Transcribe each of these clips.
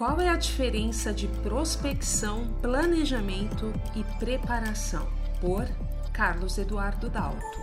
Qual é a diferença de prospecção, planejamento e preparação? Por Carlos Eduardo Dalto.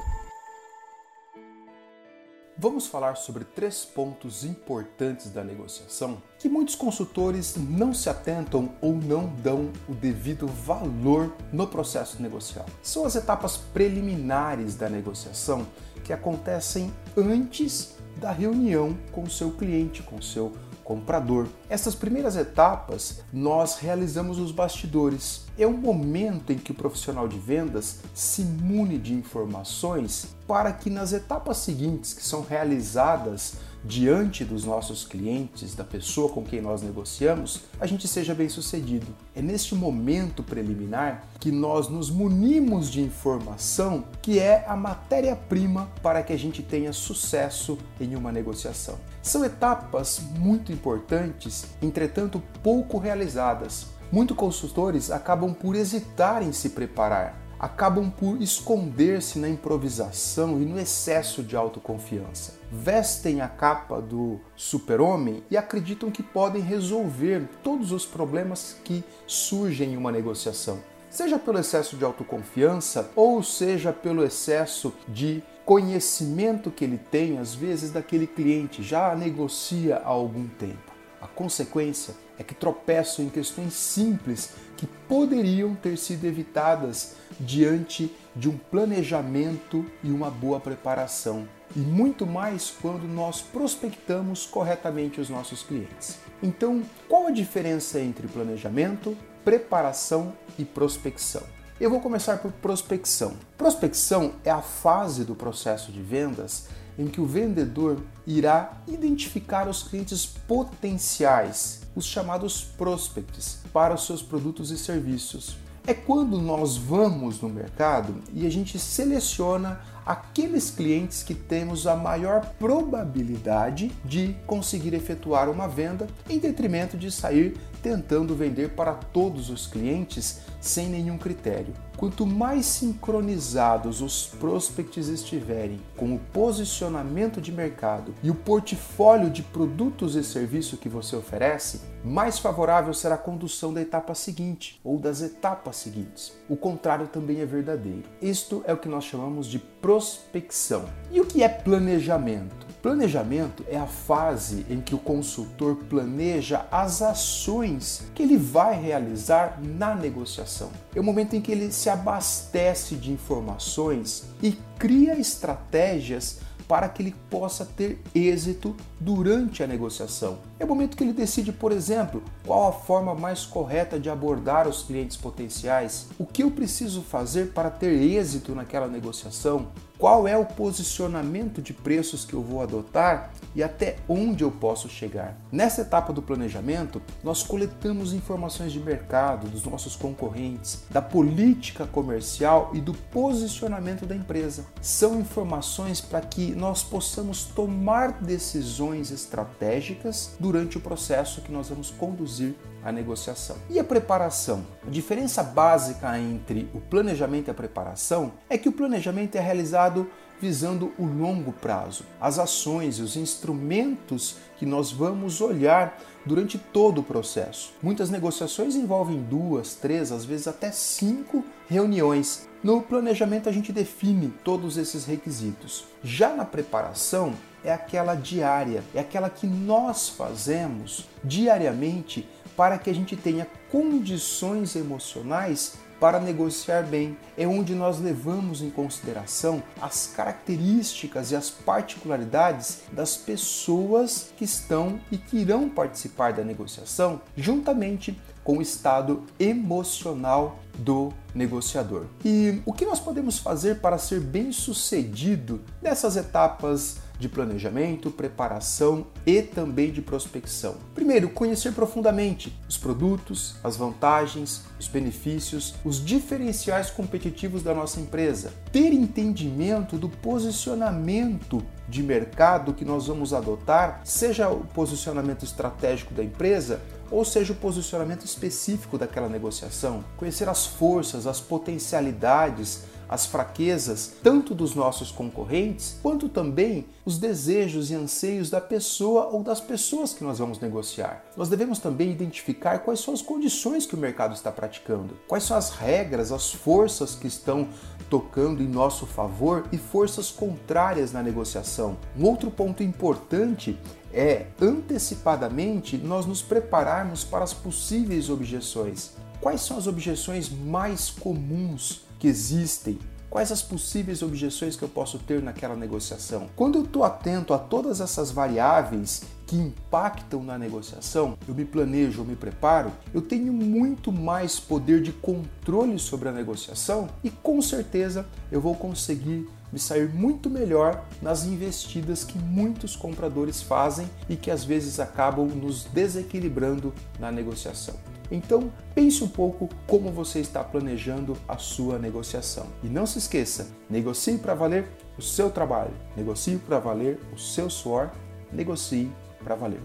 Vamos falar sobre três pontos importantes da negociação que muitos consultores não se atentam ou não dão o devido valor no processo negocial. São as etapas preliminares da negociação que acontecem antes da reunião com o seu cliente, com o seu comprador. Essas primeiras etapas nós realizamos os bastidores. É um momento em que o profissional de vendas se mune de informações para que nas etapas seguintes, que são realizadas diante dos nossos clientes, da pessoa com quem nós negociamos, a gente seja bem sucedido. É neste momento preliminar que nós nos munimos de informação que é a matéria-prima para que a gente tenha sucesso em uma negociação. São etapas muito importantes, entretanto pouco realizadas. Muitos consultores acabam por hesitar em se preparar acabam por esconder-se na improvisação e no excesso de autoconfiança. Vestem a capa do super-homem e acreditam que podem resolver todos os problemas que surgem em uma negociação. Seja pelo excesso de autoconfiança ou seja pelo excesso de conhecimento que ele tem, às vezes, daquele cliente, já negocia há algum tempo. A consequência é que tropeçam em questões simples que poderiam ter sido evitadas diante de um planejamento e uma boa preparação. E muito mais quando nós prospectamos corretamente os nossos clientes. Então, qual a diferença entre planejamento, preparação e prospecção? Eu vou começar por prospecção. Prospecção é a fase do processo de vendas em que o vendedor irá identificar os clientes potenciais, os chamados prospects, para os seus produtos e serviços. É quando nós vamos no mercado e a gente seleciona aqueles clientes que temos a maior probabilidade de conseguir efetuar uma venda, em detrimento de sair tentando vender para todos os clientes sem nenhum critério. Quanto mais sincronizados os prospects estiverem com o posicionamento de mercado e o portfólio de produtos e serviços que você oferece, mais favorável será a condução da etapa seguinte ou das etapas seguintes. O contrário também é verdadeiro. Isto é o que nós chamamos de prospecção. E o que é planejamento? Planejamento é a fase em que o consultor planeja as ações que ele vai realizar na negociação. É o momento em que ele se abastece de informações e cria estratégias para que ele possa ter êxito durante a negociação. É o momento que ele decide, por exemplo, qual a forma mais correta de abordar os clientes potenciais, o que eu preciso fazer para ter êxito naquela negociação, qual é o posicionamento de preços que eu vou adotar e até onde eu posso chegar. Nessa etapa do planejamento, nós coletamos informações de mercado, dos nossos concorrentes, da política comercial e do posicionamento da empresa. São informações para que nós possamos tomar decisões estratégicas durante o processo que nós vamos conduzir a negociação. E a preparação? A diferença básica entre o planejamento e a preparação é que o planejamento é realizado visando o longo prazo, as ações e os instrumentos que nós vamos olhar durante todo o processo. Muitas negociações envolvem duas, três, às vezes até cinco reuniões. No planejamento a gente define todos esses requisitos. Já na preparação é aquela diária, é aquela que nós fazemos diariamente para que a gente tenha condições emocionais para negociar bem. É onde nós levamos em consideração as características e as particularidades das pessoas que estão e que irão participar da negociação, juntamente com o estado emocional do negociador. E o que nós podemos fazer para ser bem sucedido nessas etapas de planejamento, preparação e também de prospecção. Primeiro, conhecer profundamente os produtos, as vantagens, os benefícios, os diferenciais competitivos da nossa empresa. Ter entendimento do posicionamento de mercado que nós vamos adotar, seja o posicionamento estratégico da empresa ou seja o posicionamento específico daquela negociação. Conhecer as forças, as potencialidades, as fraquezas tanto dos nossos concorrentes, quanto também os desejos e anseios da pessoa ou das pessoas que nós vamos negociar. Nós devemos também identificar quais são as condições que o mercado está praticando, quais são as regras, as forças que estão tocando em nosso favor e forças contrárias na negociação. Um outro ponto importante é antecipadamente nós nos prepararmos para as possíveis objeções. Quais são as objeções mais comuns que existem? Quais as possíveis objeções que eu posso ter naquela negociação? Quando eu estou atento a todas essas variáveis que impactam na negociação, eu me planejo, eu me preparo, eu tenho muito mais poder de controle sobre a negociação e com certeza eu vou conseguir me sair muito melhor nas investidas que muitos compradores fazem e que às vezes acabam nos desequilibrando na negociação. Então, pense um pouco como você está planejando a sua negociação. E não se esqueça, negocie para valer o seu trabalho, negocie para valer o seu suor, negocie para valer.